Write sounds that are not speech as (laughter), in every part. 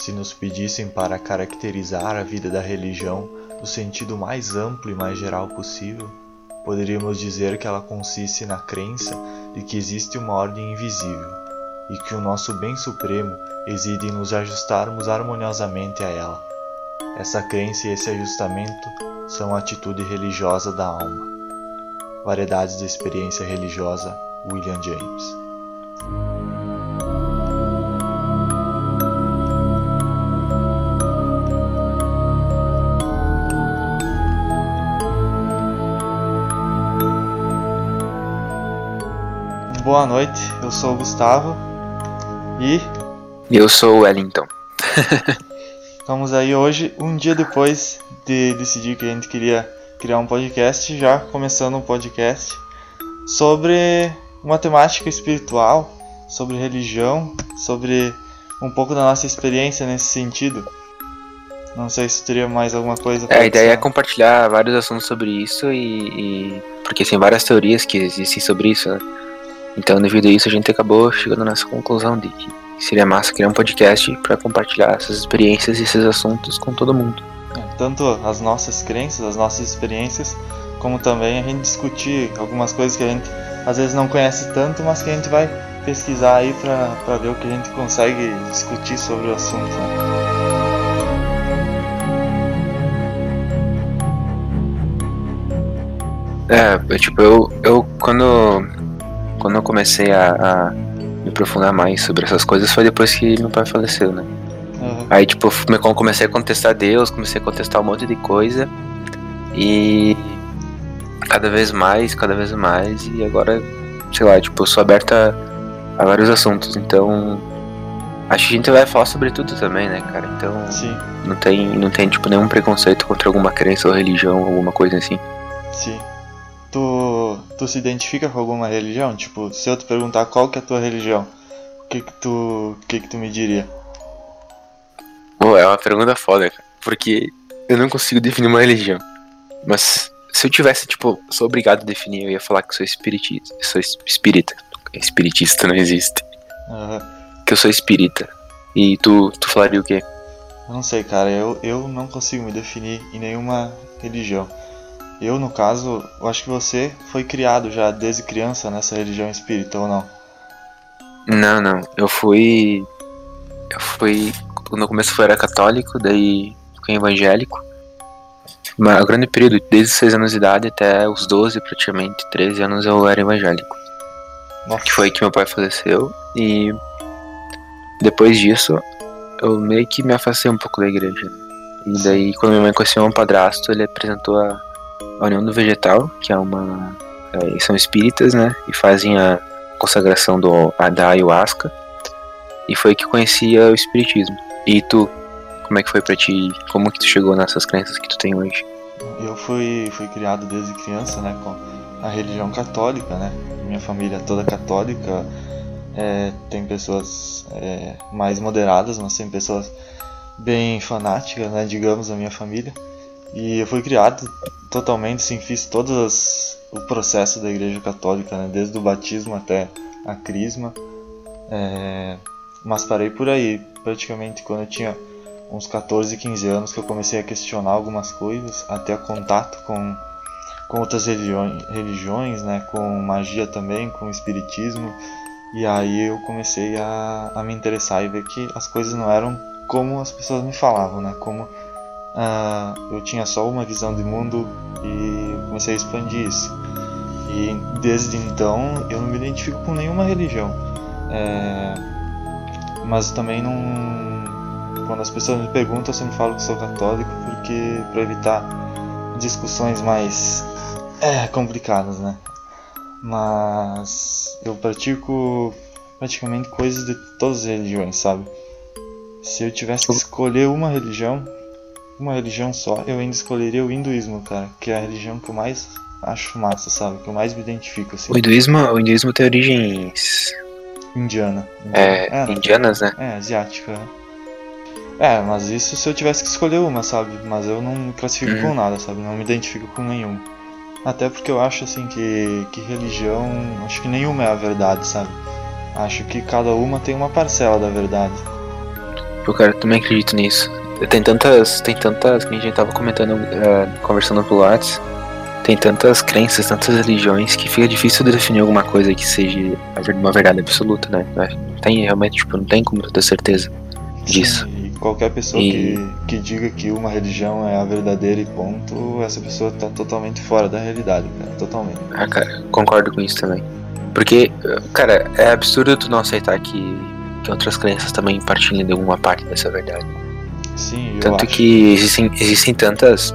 Se nos pedissem para caracterizar a vida da religião no sentido mais amplo e mais geral possível, poderíamos dizer que ela consiste na crença de que existe uma ordem invisível e que o nosso bem supremo reside em nos ajustarmos harmoniosamente a ela. Essa crença e esse ajustamento são a atitude religiosa da alma. Variedades da experiência religiosa, William James. Boa noite, eu sou o Gustavo e. Eu sou o Wellington. (laughs) (laughs) Estamos aí hoje, um dia depois de decidir que a gente queria criar um podcast, já começando um podcast sobre uma temática espiritual, sobre religião, sobre um pouco da nossa experiência nesse sentido. Não sei se teria mais alguma coisa É, a ideia é compartilhar vários assuntos sobre isso e, e, porque tem várias teorias que existem sobre isso, né? Então, devido a isso, a gente acabou chegando nessa conclusão de que seria massa criar um podcast para compartilhar essas experiências e esses assuntos com todo mundo. É, tanto as nossas crenças, as nossas experiências, como também a gente discutir algumas coisas que a gente às vezes não conhece tanto, mas que a gente vai pesquisar aí para ver o que a gente consegue discutir sobre o assunto. Né? É, tipo, eu, eu quando, quando eu comecei a, a me aprofundar mais sobre essas coisas foi depois que meu pai faleceu, né? Uhum. Aí, tipo, eu comecei a contestar Deus, comecei a contestar um monte de coisa e cada vez mais, cada vez mais, e agora, sei lá, tipo, eu sou aberta a, vários assuntos, então acho que a gente vai falar sobre tudo também, né, cara? Então Sim. não tem, não tem tipo nenhum preconceito contra alguma crença ou religião, alguma coisa assim. Sim tu, tu se identifica com alguma religião? Tipo, se eu te perguntar qual que é a tua religião, o que que tu, que que tu me diria? Pô, é uma pergunta foda, cara. Porque eu não consigo definir uma religião. Mas se eu tivesse, tipo, sou obrigado a definir, eu ia falar que sou espiritista. Sou espírita. Espiritista não existe. Uhum. Que eu sou espírita. E tu, tu falaria o quê? Eu não sei, cara. Eu, eu não consigo me definir em nenhuma religião. Eu, no caso, eu acho que você foi criado já desde criança nessa religião espírita ou não? Não, não. Eu fui. Eu fui. No começo eu era católico, daí fiquei evangélico. Mas o grande período, desde os 6 anos de idade até os 12, praticamente, 13 anos, eu era evangélico. Nossa. Que foi que meu pai faleceu. E depois disso, eu meio que me afastei um pouco da igreja. E daí, quando minha mãe conheceu um padrasto, ele apresentou a, a União do Vegetal, que é uma. É, são espíritas, né? E fazem a consagração do, a, da ayahuasca. E foi que conhecia o espiritismo. E tu, como é que foi pra ti? Como que tu chegou nessas crenças que tu tem hoje? Eu fui, fui criado desde criança, né? Com a religião católica, né? Minha família é toda católica. É, tem pessoas é, mais moderadas, mas tem pessoas bem fanáticas, né? Digamos, na minha família. E eu fui criado totalmente, sim, fiz todo o processo da Igreja Católica, né, desde o batismo até a crisma. É, mas parei por aí, praticamente quando eu tinha uns 14, 15 anos que eu comecei a questionar algumas coisas, até contato com, com outras religiões, né, com magia também, com espiritismo. E aí eu comecei a, a me interessar e ver que as coisas não eram como as pessoas me falavam, né, como uh, eu tinha só uma visão de mundo e comecei a expandir isso. E desde então eu não me identifico com nenhuma religião. É, mas também não. Quando as pessoas me perguntam, eu sempre falo que sou católico porque para evitar discussões mais é, complicadas, né? Mas eu pratico praticamente coisas de todas as religiões, sabe? Se eu tivesse que escolher uma religião, uma religião só, eu ainda escolheria o hinduísmo, cara, que é a religião que eu mais acho massa, sabe? Que eu mais me identifico, assim. O hinduísmo, o hinduísmo tem origens. Indiana. indiana. É, é, indianas, né? É, asiática. É, mas isso se eu tivesse que escolher uma, sabe? Mas eu não me classifico uhum. com nada, sabe? Não me identifico com nenhuma. Até porque eu acho, assim, que, que religião. Acho que nenhuma é a verdade, sabe? Acho que cada uma tem uma parcela da verdade. Eu cara, também acredito nisso. Tem tantas. Tem tantas. Que a gente tava comentando, uh, conversando pro Lattes. Tem tantas crenças, tantas religiões que fica difícil de definir alguma coisa que seja uma verdade absoluta, né? Tem realmente, tipo, não tem como ter certeza disso. Sim, e qualquer pessoa e... que, que diga que uma religião é a verdadeira e ponto, essa pessoa tá totalmente fora da realidade, cara. Totalmente. Ah, cara, concordo com isso também. Porque, cara, é absurdo tu não aceitar que, que outras crenças também partilhem de alguma parte dessa verdade. Sim, eu Tanto acho. que existem, existem tantas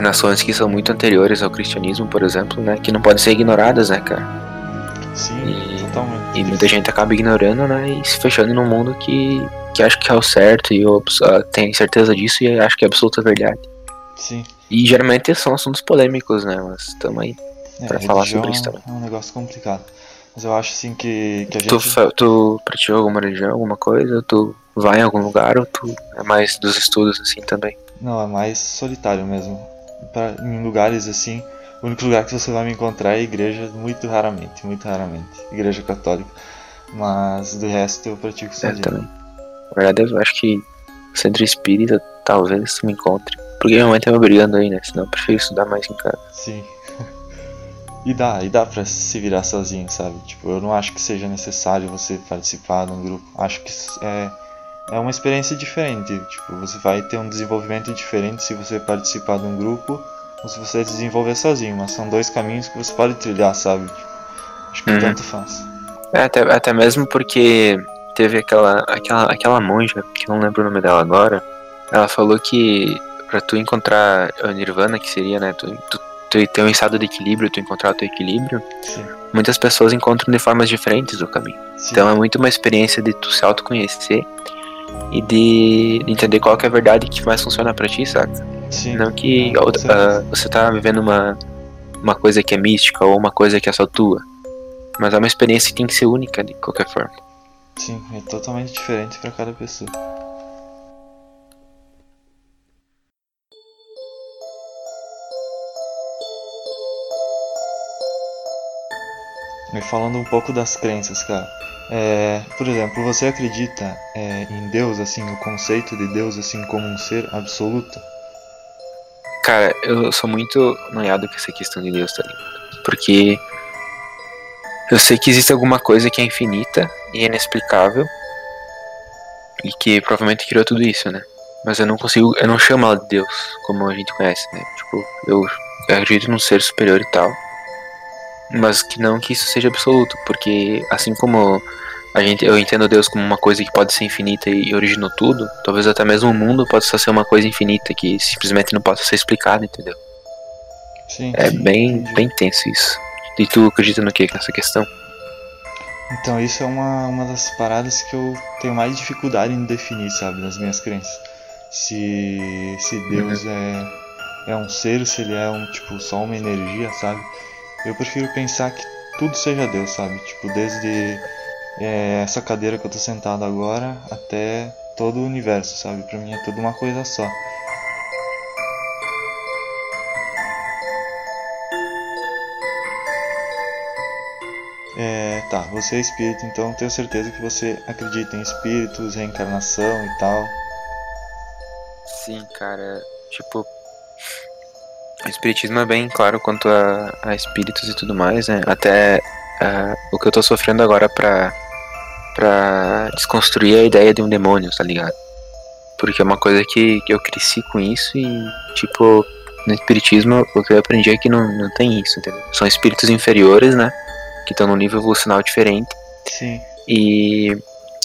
nações que são muito anteriores ao cristianismo, por exemplo, né? Que não podem ser ignoradas, né, cara? Sim, E- totalmente. E muita gente acaba ignorando, né? E se fechando num mundo que, que acha que é o certo e eu, ah, tem certeza disso e acha que é absoluta verdade. Sim. E geralmente são assuntos polêmicos, né? Mas estamos aí. É, Pra falar sobre isso também. É um negócio complicado. Mas eu acho assim que, que a gente. Tu, tu alguma religião, alguma coisa? Tu vai em algum lugar ou tu é mais dos estudos assim também? Não, é mais solitário mesmo. Pra, em lugares assim, o único lugar que você vai me encontrar é igreja, muito raramente, muito raramente. Igreja católica. Mas do resto eu pratico É, sozinho. também. Na verdade, eu acho que centro espírita talvez tu me encontre. Porque minha mãe tá me obrigando aí, né? Senão eu prefiro estudar mais em casa. Sim. E dá, e dá pra se virar sozinho, sabe? Tipo, eu não acho que seja necessário você participar de um grupo. Acho que é, é uma experiência diferente. Tipo, você vai ter um desenvolvimento diferente se você participar de um grupo ou se você desenvolver sozinho. Mas são dois caminhos que você pode trilhar, sabe? Acho que Uhum. tanto faz. É, até, até mesmo porque teve aquela, aquela, aquela monja, que eu não lembro o nome dela agora, ela falou que pra tu encontrar o Nirvana, que seria, né, tu, tu, tu ter um estado de equilíbrio, tu encontrar o teu equilíbrio, Sim. muitas pessoas encontram de formas diferentes o caminho. Sim. Então é muito uma experiência de tu se autoconhecer e de, de entender qual que é a verdade que mais funciona pra ti, saca? Sim. Não que certeza. ah, você tá vivendo uma, uma coisa que é mística ou uma coisa que é só tua. Mas é uma experiência que tem que ser única de qualquer forma. Sim, é totalmente diferente pra cada pessoa. E falando um pouco das crenças, cara. É, por exemplo, você acredita é, em Deus, assim, o conceito de Deus, assim, como um ser absoluto? Cara, eu sou muito noiado com essa questão de Deus, tá ligado? Porque eu sei que existe alguma coisa que é infinita e inexplicável e que provavelmente criou tudo isso, né? Mas eu não consigo, eu não chamo ela de Deus, como a gente conhece, né? Tipo, eu, eu acredito num ser superior e tal, mas que não que isso seja absoluto, porque assim como a gente, eu entendo Deus como uma coisa que pode ser infinita e originou tudo, talvez até mesmo o mundo possa ser uma coisa infinita que simplesmente não possa ser explicada, entendeu? Sim. É sim, bem, entendi. bem tenso isso. E tu acredita no que nessa questão? Então, isso é uma, uma das paradas que eu tenho mais dificuldade em definir, sabe, nas minhas crenças. Se, se Deus é, é um ser, se ele é um, tipo, só uma energia, sabe? Eu prefiro pensar que tudo seja Deus, sabe? Tipo, desde é, essa cadeira que eu tô sentado agora até todo o universo, sabe? Pra mim é tudo uma coisa só. É, tá, você é espírito, então tenho certeza que você acredita em espíritos, reencarnação e tal. Sim, cara. Tipo, espiritismo é bem claro quanto a, a espíritos e tudo mais, né? Até ah, o que eu tô sofrendo agora pra, pra desconstruir a ideia de um demônio, tá ligado? Porque é uma coisa que, que eu cresci com isso e, tipo, no espiritismo o que eu aprendi é que não, não tem isso, entendeu? São espíritos inferiores, né? Que estão num nível evolucional diferente. Sim, E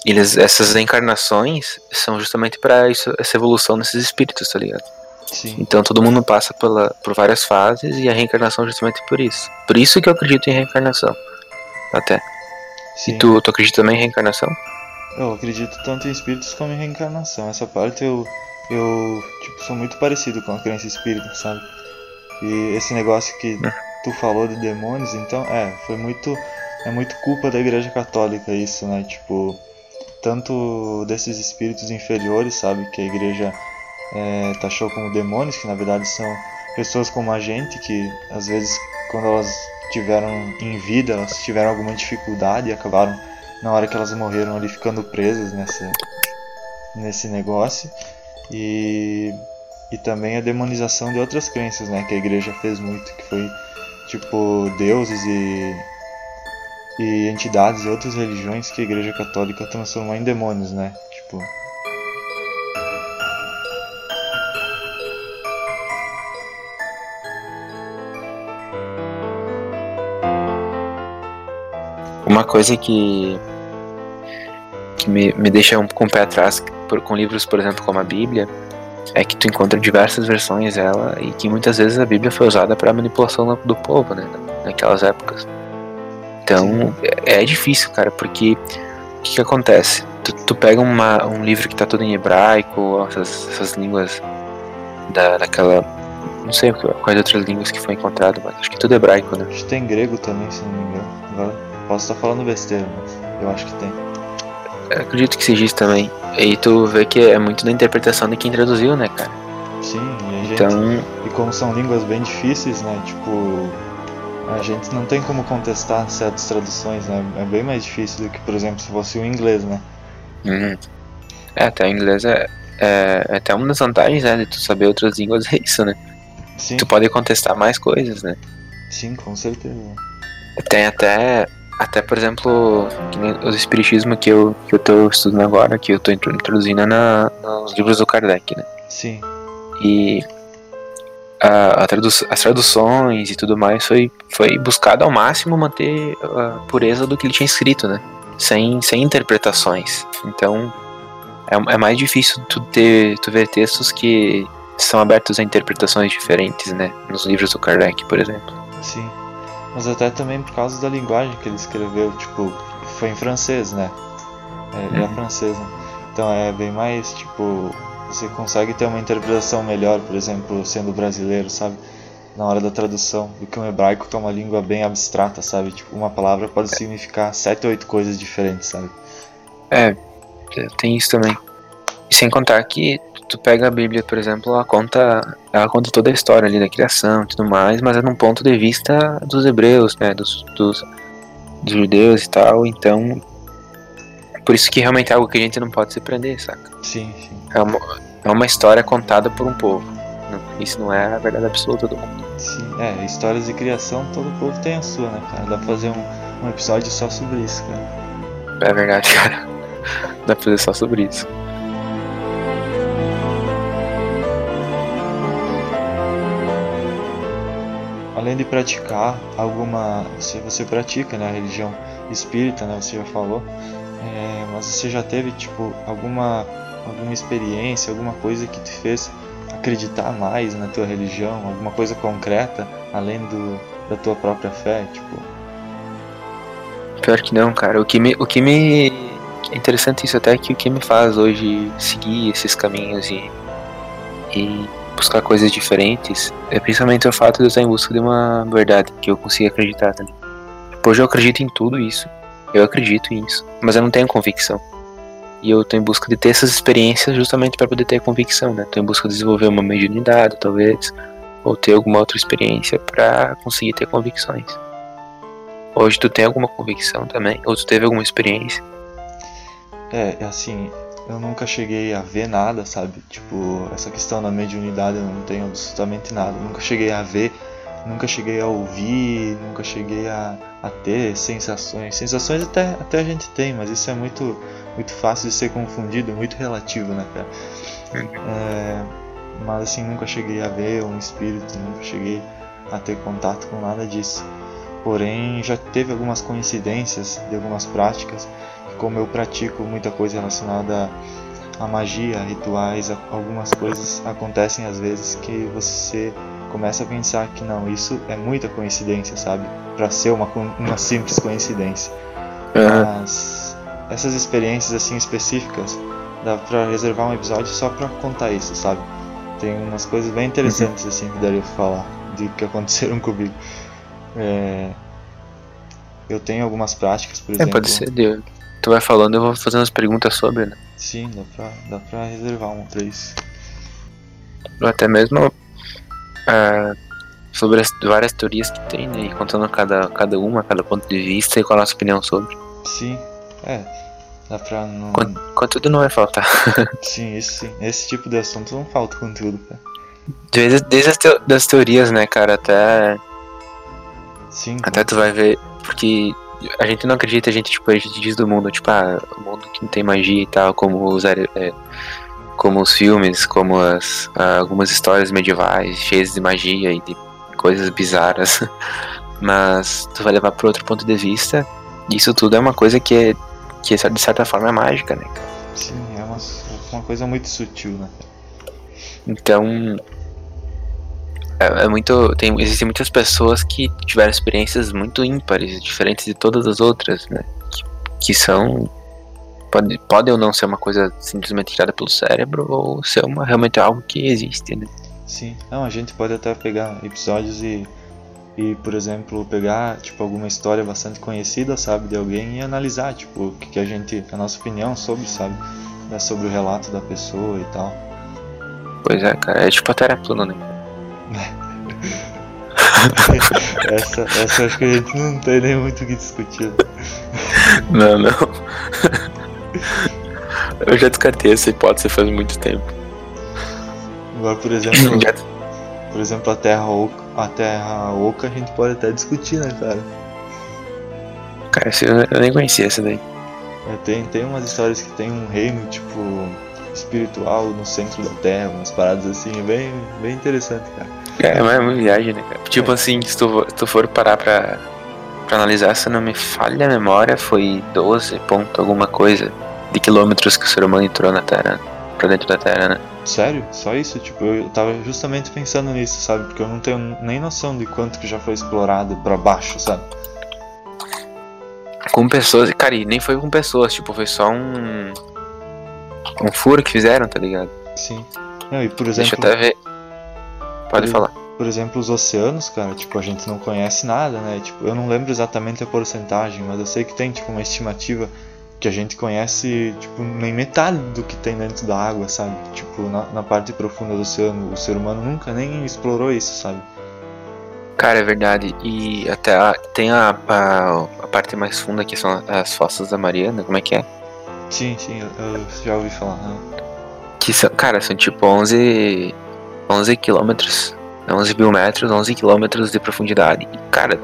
eles, essas encarnações são justamente para essa evolução desses espíritos, tá ligado? Sim, Então todo mundo passa pela, por várias fases e a reencarnação é justamente por isso. Por isso que eu acredito em reencarnação. Até. sim. E tu, tu acredita também em reencarnação? Eu acredito tanto em espíritos como em reencarnação. Essa parte eu, eu tipo, sou muito parecido com a crença espírita, sabe? E esse negócio que tu falou de demônios, então, é, foi muito. É muito culpa da igreja católica isso, né? Tipo, tanto desses espíritos inferiores, sabe? Que a igreja é, taxou como demônios, que na verdade são pessoas como a gente, que às vezes quando elas tiveram em vida, elas tiveram alguma dificuldade e acabaram na hora que elas morreram ali ficando presas nessa nesse negócio. E, e também a demonização de outras crenças, né, que a igreja fez muito, que foi tipo deuses e, e entidades e outras religiões que a igreja católica transformou em demônios, né, tipo Uma coisa que, que me, me deixa um, com o pé atrás por, com livros, por exemplo, como a Bíblia, é que tu encontra diversas versões dela e que muitas vezes a Bíblia foi usada para manipulação do povo, né, naquelas épocas. Então é, é difícil, cara, porque o que, que acontece? Tu, tu, pega uma, um livro que tá todo em hebraico, essas, essas línguas da, daquela. Não sei quais outras línguas que foi encontrado, mas acho que tudo é hebraico, né? Acho que tem grego também, se não me engano. Agora Posso estar falando besteira, mas eu acho que tem. Eu acredito que seja isso também. E tu vê que é muito da interpretação de quem traduziu, né, cara? Sim, e a gente. Então... E como são línguas bem difíceis, né? Tipo. A gente não tem como contestar certas traduções, né? É bem mais difícil do que, por exemplo, se fosse o inglês, né? Uhum. É, até o inglês é, é, é, até uma das vantagens, né, de tu saber outras línguas é isso, né? Sim. Tu pode contestar mais coisas, né? Sim, com certeza. Tem até até, por exemplo, o espiritismo que eu, que eu tô estudando agora, que eu tô introduzindo na, nos livros do Kardec, né? Sim. E a, a tradu as traduções e tudo mais foi, foi buscado ao máximo manter a pureza do que ele tinha escrito, né? Sem, sem interpretações. Então, é, é mais difícil tu, ter, tu ver textos que são abertos a interpretações diferentes, né? Nos livros do Kardec, por exemplo. Sim mas até também por causa da linguagem que ele escreveu, tipo, foi em francês, né? É, é uhum. francês, né? Então é bem mais, tipo, você consegue ter uma interpretação melhor, por exemplo, sendo brasileiro, sabe? Na hora da tradução, do que um hebraico que é uma língua bem abstrata, sabe? Tipo, uma palavra pode significar sete ou oito coisas diferentes, sabe? É, tem isso também. E sem contar que tu pega a Bíblia, por exemplo, ela conta, ela conta toda a história ali da criação e tudo mais, mas é num ponto de vista dos hebreus, né, dos, dos, dos judeus e tal, então por isso que realmente é algo que a gente não pode se prender, saca? Sim, sim. É uma, é uma história contada por um povo. Isso não é a verdade absoluta do mundo. Sim, é, histórias de criação, todo povo tem a sua, né, cara? Dá pra fazer um, um episódio só sobre isso, cara. É verdade, cara. (laughs) Dá pra fazer só sobre isso. Além de praticar alguma, se você pratica né, a religião espírita, né, você já falou, é, mas você já teve tipo alguma alguma experiência, alguma coisa que te fez acreditar mais na tua religião, alguma coisa concreta além do da tua própria fé, tipo? Pior que não, cara. O que me o que me é interessante isso até que o que me faz hoje seguir esses caminhos e e buscar coisas diferentes, é principalmente o fato de eu estar em busca de uma verdade que eu consiga acreditar também. Hoje eu acredito em tudo isso, eu acredito nisso, mas eu não tenho convicção. E eu estou em busca de ter essas experiências justamente para poder ter convicção, né? Estou em busca de desenvolver uma mediunidade, talvez, ou ter alguma outra experiência para conseguir ter convicções. Hoje tu tem alguma convicção também? Ou tu teve alguma experiência? É, assim, eu nunca cheguei a ver nada, sabe? Tipo, essa questão da mediunidade eu não tenho absolutamente nada. nunca cheguei a ver, nunca cheguei a ouvir, nunca cheguei a, a ter sensações. Sensações até, até a gente tem, mas isso é muito, muito fácil de ser confundido, muito relativo, né, cara? É, mas assim, nunca cheguei a ver um espírito, nunca cheguei a ter contato com nada disso. Porém, já teve algumas coincidências de algumas práticas como eu pratico muita coisa relacionada à magia, rituais, algumas coisas acontecem às vezes que você começa a pensar que não, isso é muita coincidência, sabe? Para ser uma, uma simples coincidência. Uhum. Mas essas experiências assim específicas dá para reservar um episódio só para contar isso, sabe? Tem umas coisas bem interessantes uhum. assim que daria pra falar de que aconteceram (laughs) comigo. É... Eu tenho algumas práticas, por é, exemplo. Pode ser, Deus tu vai falando, eu vou fazendo as perguntas sobre, né? Sim, dá pra, dá pra reservar um pra isso. Ou até mesmo uh, sobre as várias teorias que tem, né? E contando cada, cada uma, cada ponto de vista e qual a nossa opinião sobre. Sim, é. Dá pra não. Conteúdo não vai faltar. (laughs) sim, isso sim. Esse tipo de assunto não falta conteúdo, cara. Desde, desde as teo das teorias, né, cara, até. Sim. Até tu vai ver. Porque a gente não acredita, a gente, tipo, a gente diz do mundo, tipo, ah, o mundo que não tem magia e tal, como os, é, como os filmes, como as, algumas histórias medievais cheias de magia e de coisas bizarras. (laughs) Mas tu vai levar para outro ponto de vista, isso tudo é uma coisa que é, que é, de certa forma é mágica, né, cara? Sim, é uma, uma coisa muito sutil, né? Então, é, é, muito. Tem, existem muitas pessoas que tiveram experiências muito ímpares, diferentes de todas as outras, né? Que, que são. Pode, pode ou não ser uma coisa simplesmente tirada pelo cérebro, ou ser uma, realmente algo que existe, né? Sim, não, a gente pode até pegar episódios e, e, por exemplo, pegar tipo alguma história bastante conhecida, sabe, de alguém e analisar, tipo, o que, que a gente, a nossa opinião sobre, sabe, né, sobre o relato da pessoa e tal. Pois é, cara, é tipo a terra plana, né? (laughs) essa, essa acho que a gente não tem nem muito o que discutir. Não, não. Eu já descartei essa hipótese faz muito tempo. Agora, por exemplo, por exemplo, a Terra Oca, a Terra Oca a gente pode até discutir, né, cara? Cara, eu nem conhecia essa daí. É, tem, tem umas histórias que tem um reino, tipo, espiritual no centro da Terra, umas paradas assim, bem, bem interessante, cara. É, mas é uma viagem, né, cara? Tipo é. assim, se tu, se tu for parar pra, pra analisar, se não me falha a memória, foi 12 ponto alguma coisa de quilômetros que o ser humano entrou na Terra, pra dentro da Terra, né? Sério? Só isso? Tipo, eu tava justamente pensando nisso, sabe? Porque eu não tenho nem noção de quanto que já foi explorado pra baixo, sabe? Com pessoas, cara, e nem foi com pessoas, tipo, foi só um um furo que fizeram, tá ligado? Sim. Não, e por exemplo. Deixa eu até ver. Pode por, falar. Por exemplo, os oceanos, cara, tipo, a gente não conhece nada, né? Tipo, eu não lembro exatamente a porcentagem, mas eu sei que tem, tipo, uma estimativa que a gente conhece, tipo, nem metade do que tem dentro da água, sabe? Tipo, na, na parte profunda do oceano, o ser humano nunca nem explorou isso, sabe? Cara, é verdade. E até a, tem a, a, a, parte mais funda que são as fossas da Mariana, como é que é? Sim, sim, eu, já ouvi falar. Né? Que são, cara, são tipo 11, 11 quilômetros, 11 mil metros, 11 quilômetros de profundidade. E, cara,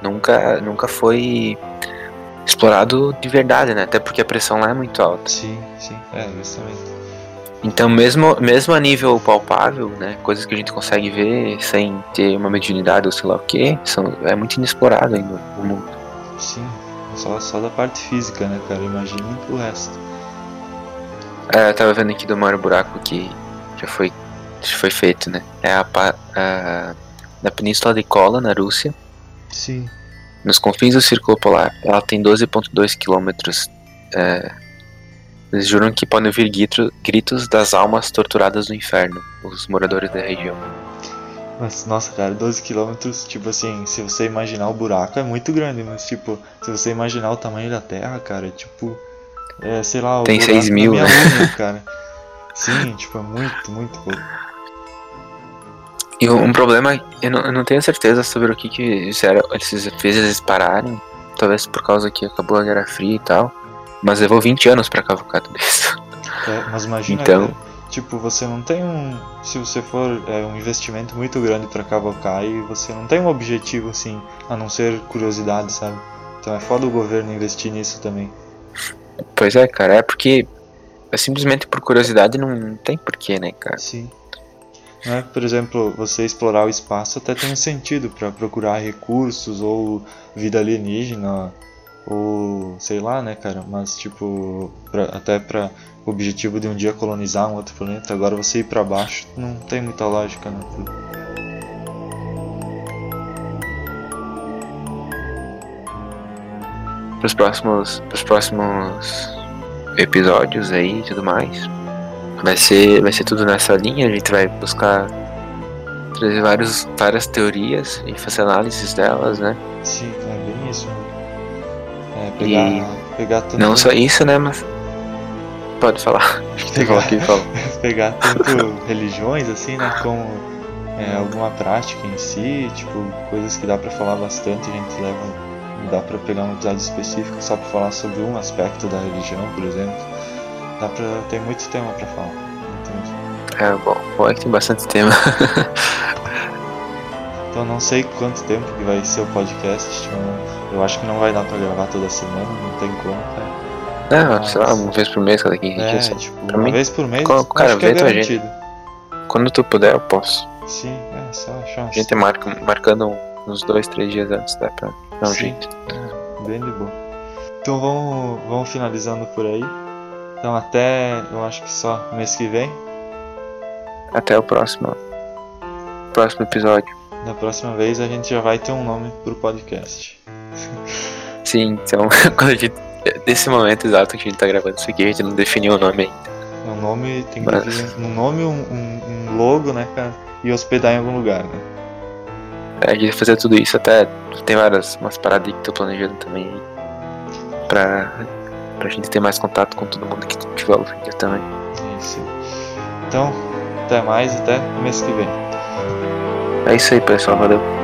nunca, nunca foi explorado de verdade, né? Até porque a pressão lá é muito alta. Sim, sim, é, justamente. Então, mesmo, mesmo a nível palpável, né, coisas que a gente consegue ver sem ter uma mediunidade ou sei lá o que, são, é muito inexplorado ainda o mundo. Sim, só, só da parte física, né, cara? Imagina o resto. É, eu tava vendo aqui do maior buraco que já foi, já foi feito, né? É a, a, na Península de Kola, na Rússia. Sim. Nos confins do Círculo Polar. Ela tem 12,2 quilômetros. É, eles juram que podem ouvir gritos das almas torturadas no inferno, os moradores da região. Mas, nossa, cara, 12 quilômetros, tipo assim, se você imaginar o buraco é muito grande, mas tipo, se você imaginar o tamanho da Terra, cara, tipo, é, sei lá, o Tem 6 mil, né? Unha, cara. Sim, tipo, é muito, muito pouco. E um problema, eu não, eu não tenho certeza sobre o que que fizeram, esses fez eles pararem, talvez por causa que acabou a Guerra Fria e tal, mas levou 20 anos pra cavucar tudo isso. É, mas imagina, então, Tipo, você não tem um. Se você for é, um investimento muito grande para cavocar e você não tem um objetivo assim, a não ser curiosidade, sabe? Então é foda o governo investir nisso também. Pois é, cara, é porque é simplesmente por curiosidade não tem porquê, né, cara? Sim. Não é, por exemplo, você explorar o espaço até tem um sentido para procurar recursos ou vida alienígena ou sei lá, né, cara? Mas tipo, pra, até para o objetivo de um dia colonizar um outro planeta, agora você ir para baixo não tem muita lógica, né? Para os próximos, pros próximos episódios aí e tudo mais, vai ser, vai ser tudo nessa linha. A gente vai buscar trazer vários, várias teorias e fazer análises delas, né? Sim, é bem isso. É, pegar, e pegar não só isso, né? Mas Pode falar. (laughs) Pegar, aqui, fala. (laughs) pegar tanto religiões assim, né? Como é, alguma prática em si, tipo, coisas que dá para falar bastante, a gente leva dá pra pegar um episódio específico só pra falar sobre um aspecto da religião, por exemplo. Dá pra. tem muito tema pra falar. Muito. É, bom, bom é que tem bastante tema. (laughs) então não sei quanto tempo que vai ser o podcast. Tipo, eu acho que não vai dar pra gravar toda semana, não tem como, cara. Não, Mas... sei lá, uma vez por mês, cada 15 é, dias. Tipo, pra uma mim, vez por mês, quando, cara, acho que é garantido. Quando tu puder, eu posso. Sim, é só a chance. A gente marca, marcando uns dois, três dias antes, dá pra dar um Sim. jeito. É, bem de boa. Então vamos, vamos finalizando por aí. Então até, eu acho que só mês que vem. Até o próximo, próximo episódio. Da próxima vez a gente já vai ter um nome pro podcast. Sim, então (laughs) quando a gente. Nesse momento exato que a gente tá gravando isso aqui, a gente não definiu o nome ainda. O nome tem que Mas... ter um nome, um, um, um logo, né, cara? E hospedar em algum lugar, né? É, a gente vai fazer tudo isso até. Tem várias umas paradas que tô planejando também. Pra, pra gente ter mais contato com todo mundo que tiver ouvindo também. Isso. Então, até mais, até mês que vem. É isso aí, pessoal. Valeu.